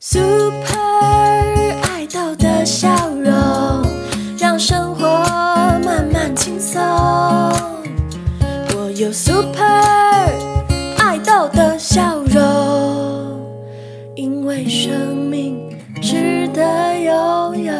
Super 爱豆的笑容，让生活慢慢轻松。我有 Super 爱豆的笑容，因为生命值得拥有。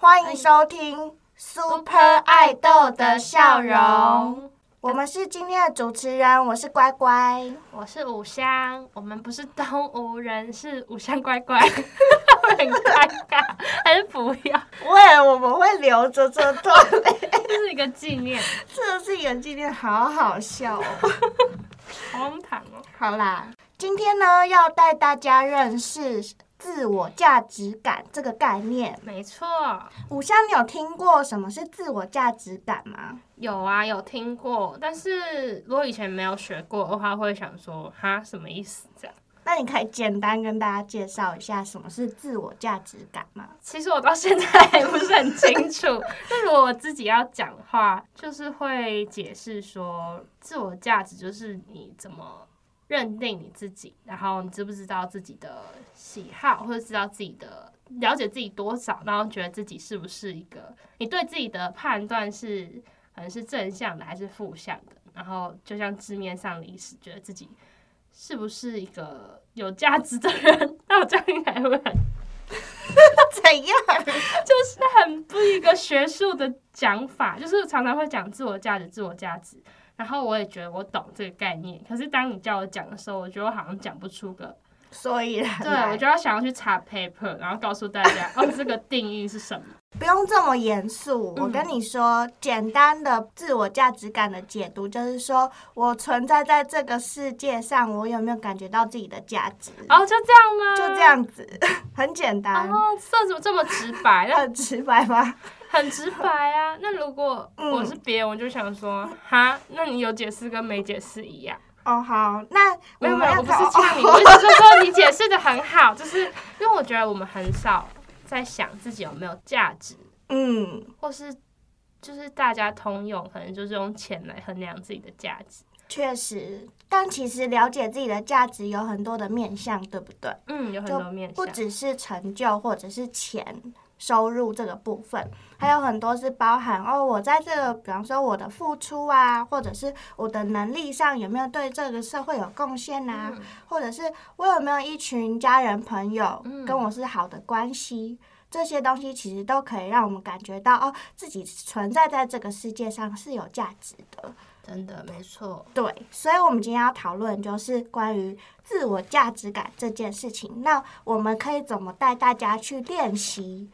欢迎收听 Super 爱豆的笑容。我们是今天的主持人，我是乖乖。我是五香，我们不是东吴人，是五香乖乖，会很尴尬，还是不要？喂，我们会留着这段，这是一个纪念，这是一个纪念，好好笑哦。好荒唐哦。好啦，今天呢要带大家认识自我价值感这个概念。没错，五香，你有听过什么是自我价值感吗？有啊，有听过，但是如果以前没有学过的话，会想说哈什么意思这样？那你可以简单跟大家介绍一下什么是自我价值感吗？其实我到现在还不是很清楚，但如果我自己要讲的话，就是会解释说，自我价值就是你怎么认定你自己，然后你知不知道自己的喜好，或者知道自己的了解自己多少，然后觉得自己是不是一个你对自己的判断是可能是正向的还是负向的，然后就像字面上的意思，觉得自己是不是一个有价值的人，那我这样应该会很。怎样？就是很不一个学术的讲法，就是常常会讲自我价值、自我价值。然后我也觉得我懂这个概念，可是当你叫我讲的时候，我觉得我好像讲不出个。所以然对，我就要想要去查 paper，然后告诉大家哦，这个定义是什么。不用这么严肃。嗯我跟你说，简单的自我价值感的解读就是说，我存在在这个世界上，我有没有感觉到自己的价值？哦，就这样吗？就这。样子，很简单，哦，这怎么这么直白？那很直白吧？很直白啊。那如果嗯我是别人，我就想说，哈，那你有解释跟没解释一样。哦，好，那没有没有，我不是讨呛你，我只是说 你解释的很好，就是因为我觉得我们很少在想自己有没有价值，嗯，或是就是大家通用，可能就是用钱来衡量自己的价值。确实，但其实了解自己的价值有很多的面向，对不对？嗯，有很多面向。不只是成就或者是钱收入这个部分，还有很多是包含哦，我在这个比方说我的付出啊，或者是我的能力上有没有对这个社会有贡献啊，嗯或者是我有没有一群家人朋友嗯跟我是好的关系。这些东西其实都可以让我们感觉到哦，自己存在在这个世界上是有价值的。真的没错。对，所以我们今天要讨论就是关于自我价值感这件事情。那我们可以怎么带大家去练习，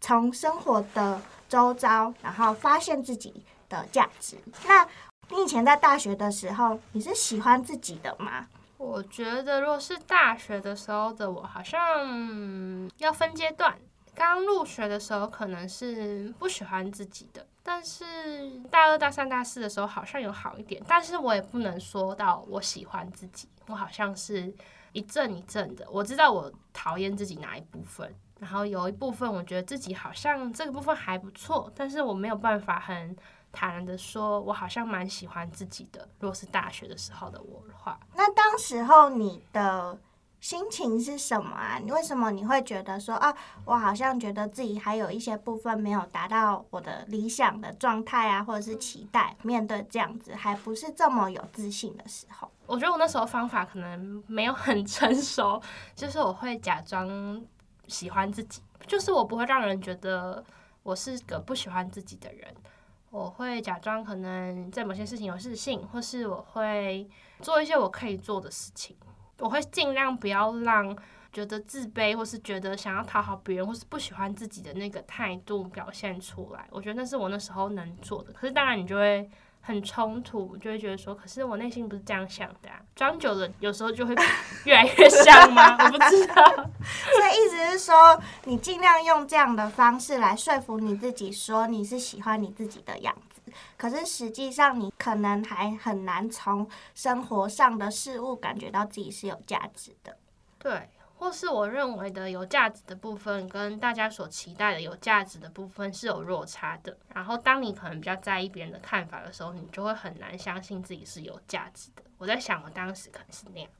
从生活的周遭，然后发现自己的价值？那你以前在大学的时候，你是喜欢自己的吗？我觉得如果是大学的时候的我，好像、要分阶段。刚入学的时候可能是不喜欢自己的，但是大二、大三、大四的时候好像有好一点，但是我也不能说到我喜欢自己，我好像是一阵一阵的。我知道我讨厌自己哪一部分，然后有一部分我觉得自己好像这个部分还不错，但是我没有办法很坦然的说，我好像蛮喜欢自己的。如果是大学的时候的我的话，那当时候你的心情是什么啊？你为什么你会觉得说啊，我好像觉得自己还有一些部分没有达到我的理想的状态啊，或者是期待，面对这样子还不是这么有自信的时候，我觉得我那时候方法可能没有很成熟，就是我会假装喜欢自己，就是我不会让人觉得我是个不喜欢自己的人。我会假装可能在某些事情有自信，或是我会做一些我可以做的事情。我会尽量不要让觉得自卑，或是觉得想要讨好别人，或是不喜欢自己的那个态度表现出来。我觉得那是我那时候能做的。可是当然你就会很冲突，就会觉得说，可是我内心不是这样想的啊。装久了，有时候就会越来越像吗？我不知道。所以意思是说，你尽量用这样的方式来说服你自己，说你是喜欢你自己的样子。可是实际上，你可能还很难从生活上的事物感觉到自己是有价值的。对，或是我认为的有价值的部分，跟大家所期待的有价值的部分是有落差的。然后，当你可能比较在意别人的看法的时候，你就会很难相信自己是有价值的。我在想，我当时可能是那样。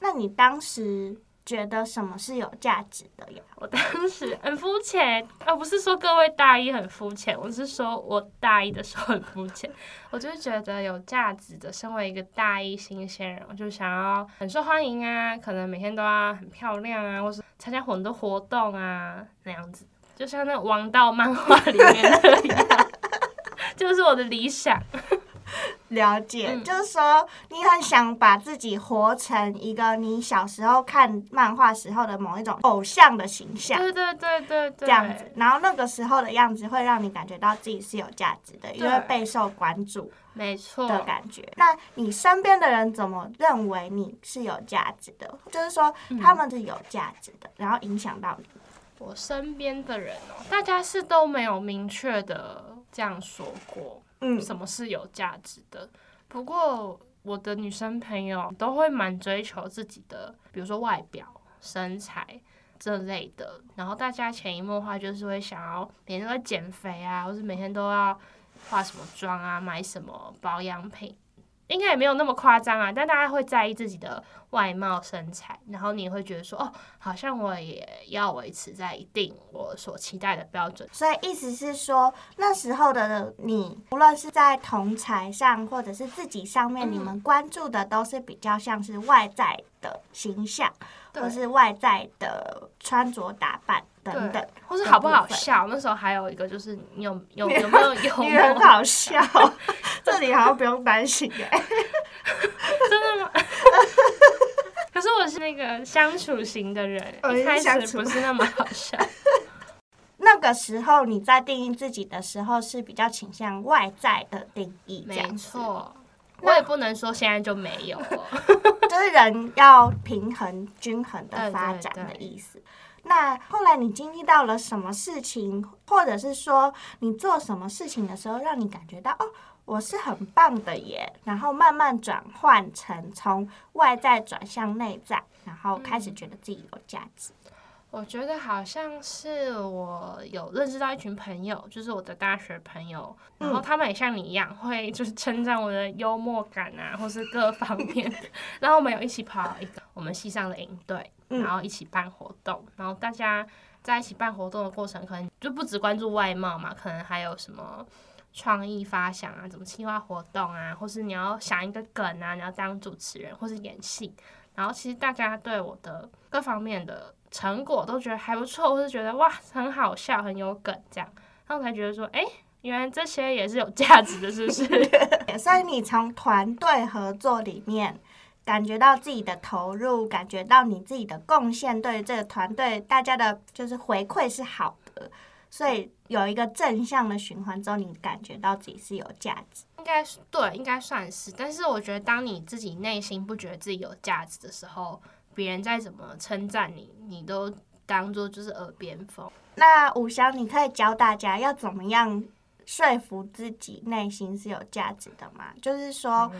那你当时觉得什么是有价值的呀？我当时 很肤浅，而不是说各位大一很肤浅，我是说我大一的时候很肤浅。我就是觉得有价值的，身为一个大一新鲜人，我就想要很受欢迎啊，可能每天都要很漂亮啊，或是参加很多活动啊，那样子，就像那王道漫画里面那样，就是我的理想。了解，嗯就是说你很想把自己活成一个你小时候看漫画时候的某一种偶像的形象。对对对对对，这样子，然后那个时候的样子会让你感觉到自己是有价值的，因为备受关注没错。的感觉。那你身边的人怎么认为你是有价值的？就是说嗯他们是有价值的，然后影响到你。我身边的人哦，大家是都没有明确的这样说过。嗯，什么是有价值的。不过我的女生朋友都会蛮追求自己的，比如说外表、身材这类的。然后大家潜移默化就是会想要每天都在减肥啊，或是每天都要化什么妆啊，买什么保养品。应该也没有那么夸张啊，但大家会在意自己的外貌身材，然后你会觉得说，哦，好像我也要维持在一定我所期待的标准。所以意思是说，那时候的你，无论是在同才上，或者是自己上面，嗯你们关注的都是比较像是外在的形象，对或是外在的穿着打扮等等。，或是好不好笑？那时候还有一个就是你有有有没有幽你很默？好笑，这里好像不用担心哎、真的吗？可是我是那个相处型的人，哦一开始不是那么好笑。那个时候你在定义自己的时候是比较倾向外在的定义，没子，错，我也不能说现在就没有哦。就是人要平衡、均衡的发展的意思。那后来你经历到了什么事情，或者是说你做什么事情的时候，让你感觉到哦，我是很棒的耶，然后慢慢转换成从外在转向内在，然后开始觉得自己有价值。我觉得好像是我有认识到一群朋友，就是我的大学朋友，然后他们也像你一样，会就是称赞我的幽默感啊，或是各方面的。然后我们有一起跑一个我们系上的营队，嗯然后一起办活动，然后大家在一起办活动的过程，可能就不只关注外貌嘛，可能还有什么。创意发想啊，怎么策划活动啊，或是你要想一个梗啊，你要当主持人，或是演戏，然后其实大家对我的各方面的成果都觉得还不错，或是觉得哇很好笑、很有梗这样，然后我才觉得说，哎、原来这些也是有价值的，是不是？所以你从团队合作里面感觉到自己的投入，感觉到你自己的贡献，对于这个团队大家的就是回馈是好的，所以有一个正向的循环之后，你感觉到自己是有价值。应该是对，应该算是。但是我觉得，当你自己内心不觉得自己有价值的时候，别人再怎么称赞你，你都当做就是耳边风。那五香，你可以教大家要怎么样说服自己内心是有价值的吗？就是说，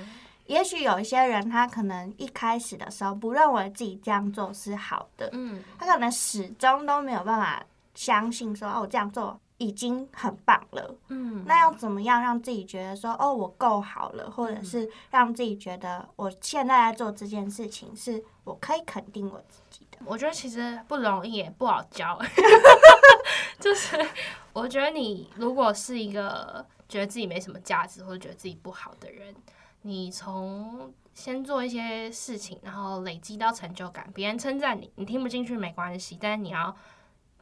也许有一些人他可能一开始的时候不认为自己这样做是好的，嗯，他可能始终都没有办法相信说，哦，我这样做已经很棒了。嗯，那要怎么样让自己觉得说，哦，我够好了，或者是让自己觉得我现在在做这件事情是我可以肯定我自己的。我觉得其实不容易，也不好教。就是我觉得你如果是一个觉得自己没什么价值，或者觉得自己不好的人，你从先做一些事情，然后累积到成就感，别人称赞你，你听不进去没关系，但是你要。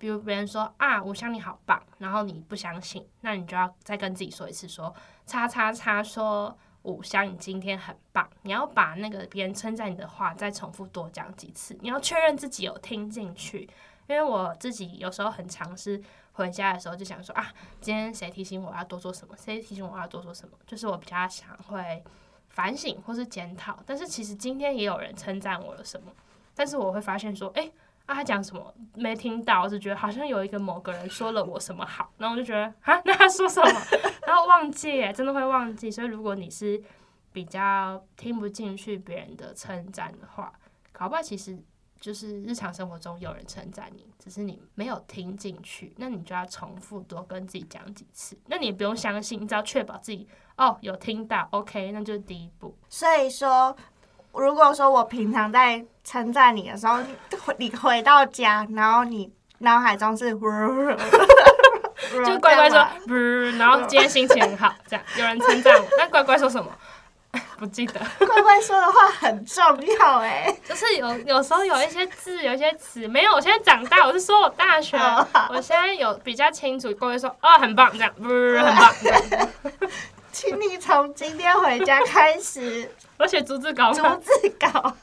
比如别人说啊，我想你好棒，然后你不相信，那你就要再跟自己说一次说，叉叉叉说五香，你今天很棒。你要把那个别人称赞你的话再重复多讲几次，你要确认自己有听进去。因为我自己有时候很尝试回家的时候就想说啊，今天谁提醒我要多做什么，谁提醒我要多做什么，就是我比较想会反省或是检讨。但是其实今天也有人称赞我了什么，但是我会发现说，诶，啊，他讲什么没听到，我只觉得好像有一个某个人说了我什么好，然后我就觉得啊，那他说什么，然后忘记耶，真的会忘记。所以如果你是比较听不进去别人的称赞的话，搞不好其实就是日常生活中有人称赞你，只是你没有听进去，那你就要重复多跟自己讲几次。那你也不用相信，你只要确保自己哦有听到，OK，那就是第一步。所以说，如果说我平常在称赞你的时候，你回到家，然后你脑海中是，就乖乖说，不，然后今天心情很好，这样有人称赞我，那乖乖说什么？不记得。乖乖说的话很重要哎，就是有有时候有一些字，有一些词没有。我现在长大，我是说我大学，我现在有比较清楚。乖乖说，哦，很棒，这样，不，很棒。请你从今天回家开始，我写逐字稿，逐字稿，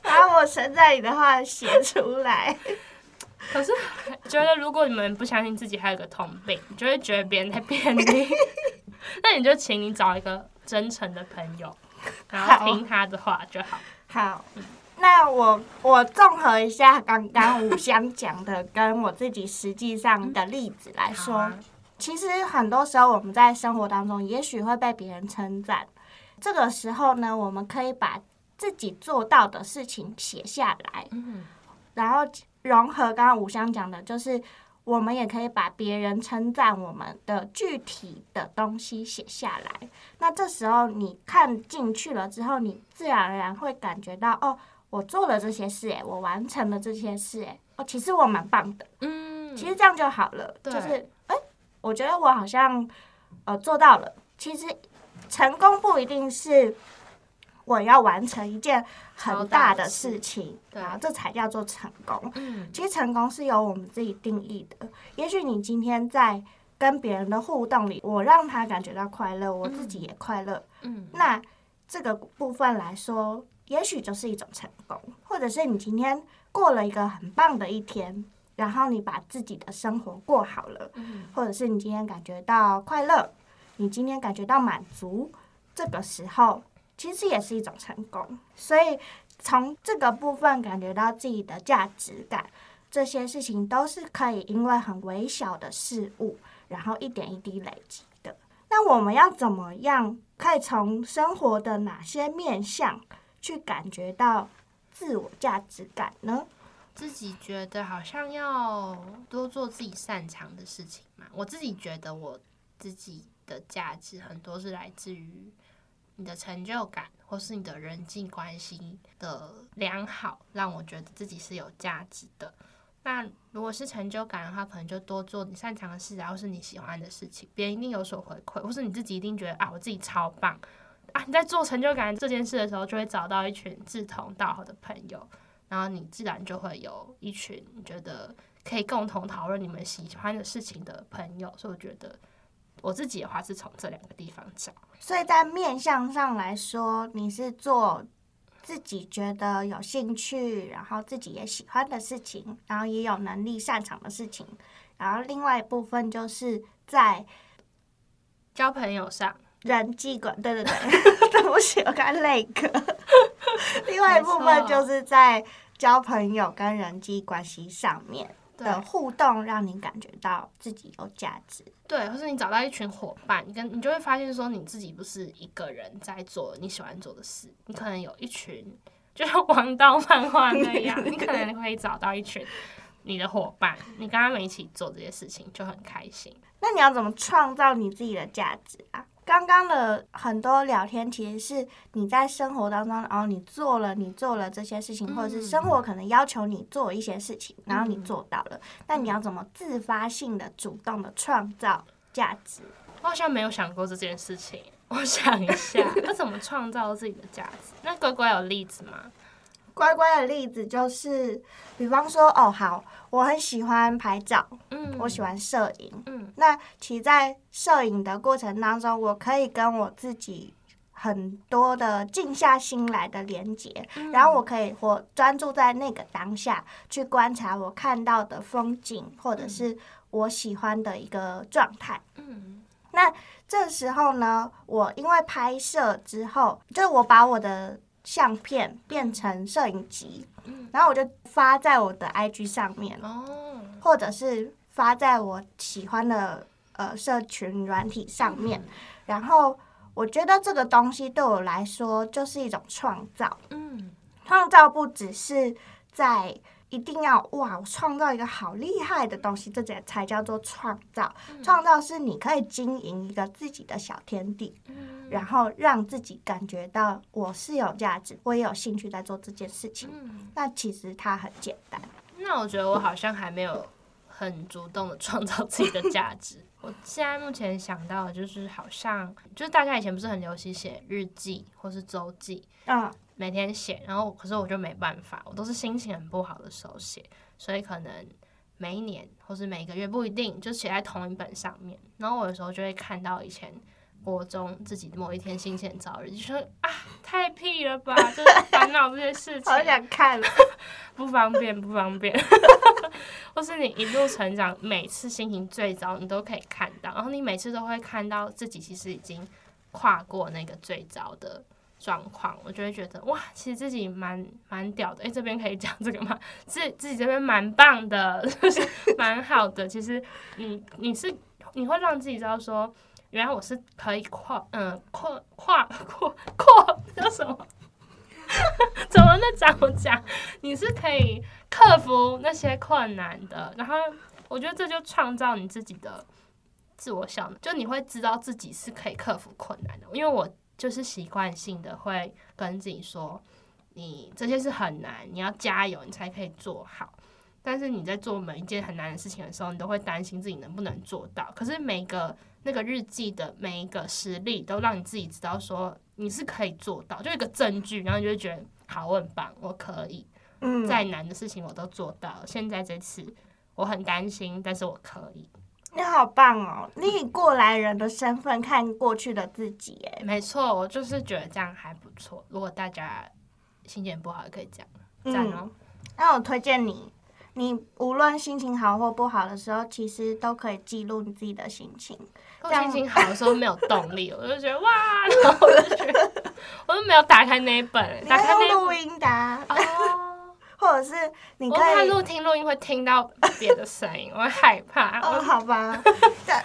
把我存在你的话写出来。可是觉得，如果你们不相信自己还有个通病，你就会觉得别人在骗你。那你就请你找一个真诚的朋友，然后听他的话就好。好，那我我综合一下刚刚五香讲的，跟我自己实际上的例子来说，其实很多时候我们在生活当中，也许会被别人称赞。这个时候呢，我们可以把自己做到的事情写下来，然后。融合刚刚五香讲的，就是我们也可以把别人称赞我们的具体的东西写下来。那这时候你看进去了之后，你自然而然会感觉到，哦，我做了这些事，哎，我完成了这些事，哎，哦，其实我蛮棒的。嗯，其实这样就好了。就是，哎，我觉得我好像呃做到了。其实成功不一定是。我要完成一件很大的事情，然后这才叫做成功。嗯，其实成功是由我们自己定义的。也许你今天在跟别人的互动里，我让他感觉到快乐，我自己也快乐。嗯，那这个部分来说，也许就是一种成功。或者是你今天过了一个很棒的一天，然后你把自己的生活过好了，或者是你今天感觉到快乐，你今天感觉到满足，这个时候。其实也是一种成功，所以从这个部分感觉到自己的价值感，这些事情都是可以因为很微小的事物，然后一点一滴累积的。那我们要怎么样可以从生活的哪些面向去感觉到自我价值感呢？自己觉得好像要多做自己擅长的事情嘛。我自己觉得我自己的价值很多是来自于。你的成就感，或是你的人际关系的良好，让我觉得自己是有价值的。那如果是成就感的话，可能就多做你擅长的事，然后是你喜欢的事情，别人一定有所回馈，或是你自己一定觉得啊，我自己超棒啊！你在做成就感这件事的时候，就会找到一群志同道合的朋友，然后你自然就会有一群觉得可以共同讨论你们喜欢的事情的朋友。所以我觉得。我自己的话是从这两个地方找，所以在面相上来说，你是做自己觉得有兴趣，然后自己也喜欢的事情，然后也有能力擅长的事情，然后另外一部分就是在交朋友上，人际关，对对对，对不起，我刚累个。另外一部分就是在交朋友跟人际关系上面。的互动让你感觉到自己有价值，对，或是你找到一群伙伴，你跟你就会发现说你自己不是一个人在做你喜欢做的事，你可能有一群，就像王道漫画那样，你可能会找到一群你的伙伴，你跟他们一起做这些事情就很开心。那你要怎么创造你自己的价值啊？刚刚的很多聊天，其实是你在生活当中，然后你做了，你做了这些事情，或者是生活可能要求你做一些事情，然后你做到了。那你要怎么自发性的、主动的创造价值？我好像没有想过这件事情。我想一下，要怎么创造自己的价值？那乖乖有例子吗？乖乖的例子就是，比方说，哦，好，我很喜欢拍照，嗯，我喜欢摄影，嗯，那其在摄影的过程当中，我可以跟我自己很多的静下心来的连接，然后我可以我专注在那个当下去观察我看到的风景，或者是我喜欢的一个状态，嗯，那这时候呢，我因为拍摄之后，就是我把我的。相片变成摄影集，然后我就发在我的 IG 上面，或者是发在我喜欢的呃社群软体上面。然后我觉得这个东西对我来说就是一种创造，嗯，创造不只是在一定要哇，我创造一个好厉害的东西，这才才叫做创造。嗯创造是你可以经营一个自己的小天地，嗯然后让自己感觉到我是有价值，我也有兴趣在做这件事情。嗯，那其实它很简单。那我觉得我好像还没有很主动的创造自己的价值。我现在目前想到的就是，好像就是大家以前不是很流行写日记或是周记，嗯，每天写，然后可是我就没办法，我都是心情很不好的时候写，所以可能每一年或是每个月不一定就写在同一本上面。然后我有时候就会看到以前国中自己某一天心情很糟日记，就说啊太屁了吧，就是烦恼这些事情，好想看。不方便不方便，或是你一路成长，每次心情最糟你都可以看到，然后你每次都会看到自己其实已经跨过那个最糟的状况，我就会觉得哇，其实自己蛮蛮屌的。诶，这边可以讲这个吗？自自己这边蛮棒的，就是 蛮好的。其实你你是你会让自己知道说，原来我是可以跨嗯跨跨跨跨叫什么？怎么那怎么讲？你是可以克服那些困难的，然后我觉得这就创造你自己的自我效能，就你会知道自己是可以克服困难的。因为我就是习惯性的会跟自己说，你这些是很难，你要加油，你才可以做好。但是你在做每一件很难的事情的时候，你都会担心自己能不能做到。可是每个那个日记的每一个实例，都让你自己知道说你是可以做到，就一个证据，然后你就会觉得好，我很棒，我可以。嗯，再难的事情我都做到了。现在这次我很担心，但是我可以。你好棒哦！你以过来人的身份看过去的自己，哎，没错，我就是觉得这样还不错。如果大家心情不好，也可以这样，赞哦。那我推荐你，你无论心情好或不好的时候，其实都可以记录你自己的心情。我心情好的时候没有动力，我就觉得哇，然后我就觉得我都没有打开那一本，打开那一要用录音的啊、哦，或者是你我可以怕录听录音会听到别的声音，我会害怕。哦，我好吧，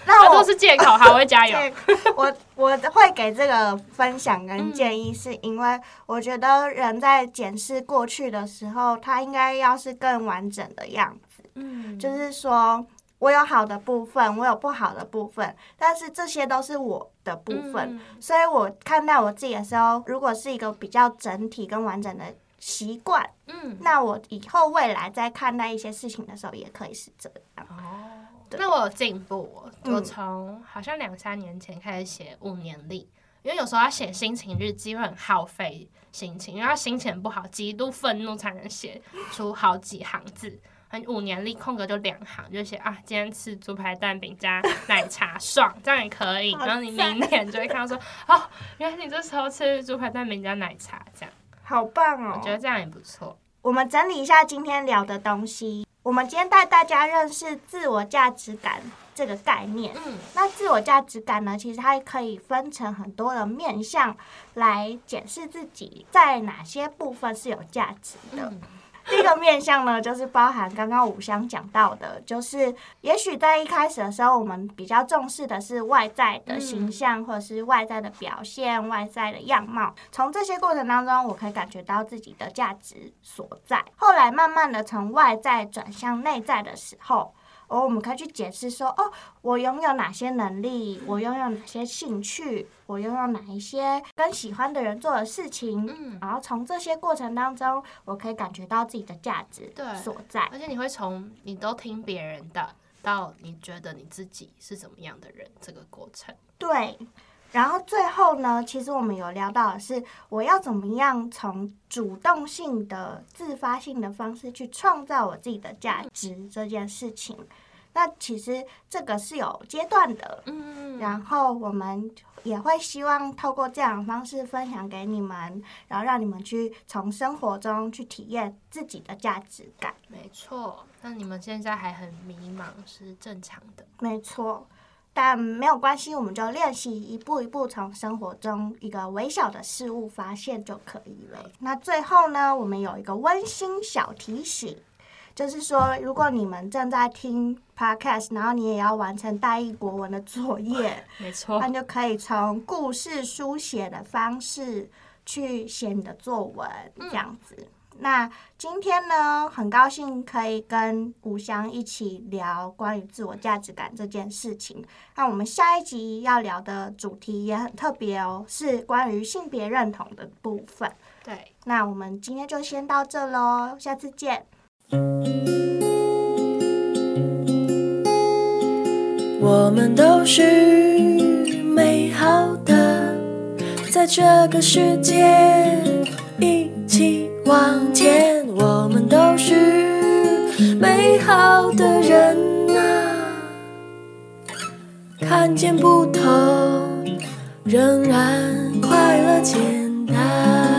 那我 都是借口，好，我会加油。我我会给这个分享跟嗯建议，是因为我觉得人在检视过去的时候，他应该要是更完整的样子，嗯，就是说。我有好的部分，我有不好的部分，但是这些都是我的部分，嗯所以我看待我自己的时候，如果是一个比较整体跟完整的习惯，嗯，那我以后未来在看待一些事情的时候，也可以是这样。哦，对那我有进步我从好像两三年前开始写五年历，因为有时候要写心情日记会很耗费心情，因为他心情不好，极度愤怒才能写出好几行字。很五年历空格就两行，就写啊，今天吃猪排蛋饼加奶茶，爽，这样也可以。然后你明年就会看到说，哦，原来你这时候吃猪排蛋饼加奶茶，这样，好棒哦！我觉得这样也不错。我们整理一下今天聊的东西。我们今天带大家认识自我价值感这个概念。嗯那自我价值感呢，其实它可以分成很多的面向来检视自己在哪些部分是有价值的。嗯第一个面向呢，就是包含刚刚五香讲到的，就是也许在一开始的时候，我们比较重视的是外在的形象，或者是外在的表现、外在的样貌。从这些过程当中，我可以感觉到自己的价值所在。后来慢慢的从外在转向内在的时候，而我们可以去解释说，哦，我拥有哪些能力，我拥有哪些兴趣，我拥有哪一些跟喜欢的人做的事情，嗯，然后从这些过程当中，我可以感觉到自己的价值对所在。而且你会从你都听别人的，到你觉得你自己是怎么样的人，这个过程。对，然后最后呢，其实我们有聊到的是，我要怎么样从主动性的、自发性的方式去创造我自己的价值这件事情。那其实这个是有阶段的，嗯然后我们也会希望透过这样的方式分享给你们，然后让你们去从生活中去体验自己的价值感。没错。那你们现在还很迷茫是正常的。没错，但没有关系，我们就练习一步一步从生活中一个微小的事物发现就可以了。那最后呢，我们有一个温馨小提醒。就是说，如果你们正在听 podcast，然后你也要完成大一国文的作业，没错那，就可以从故事书写的方式去写你的作文，这样子。那今天呢，很高兴可以跟五香一起聊关于自我价值感这件事情。那我们下一集要聊的主题也很特别哦，是关于性别认同的部分。对，那我们今天就先到这喽，下次见。我们都是美好的，在这个世界一起往前。我们都是美好的人呐，看见不同，仍然快乐简单。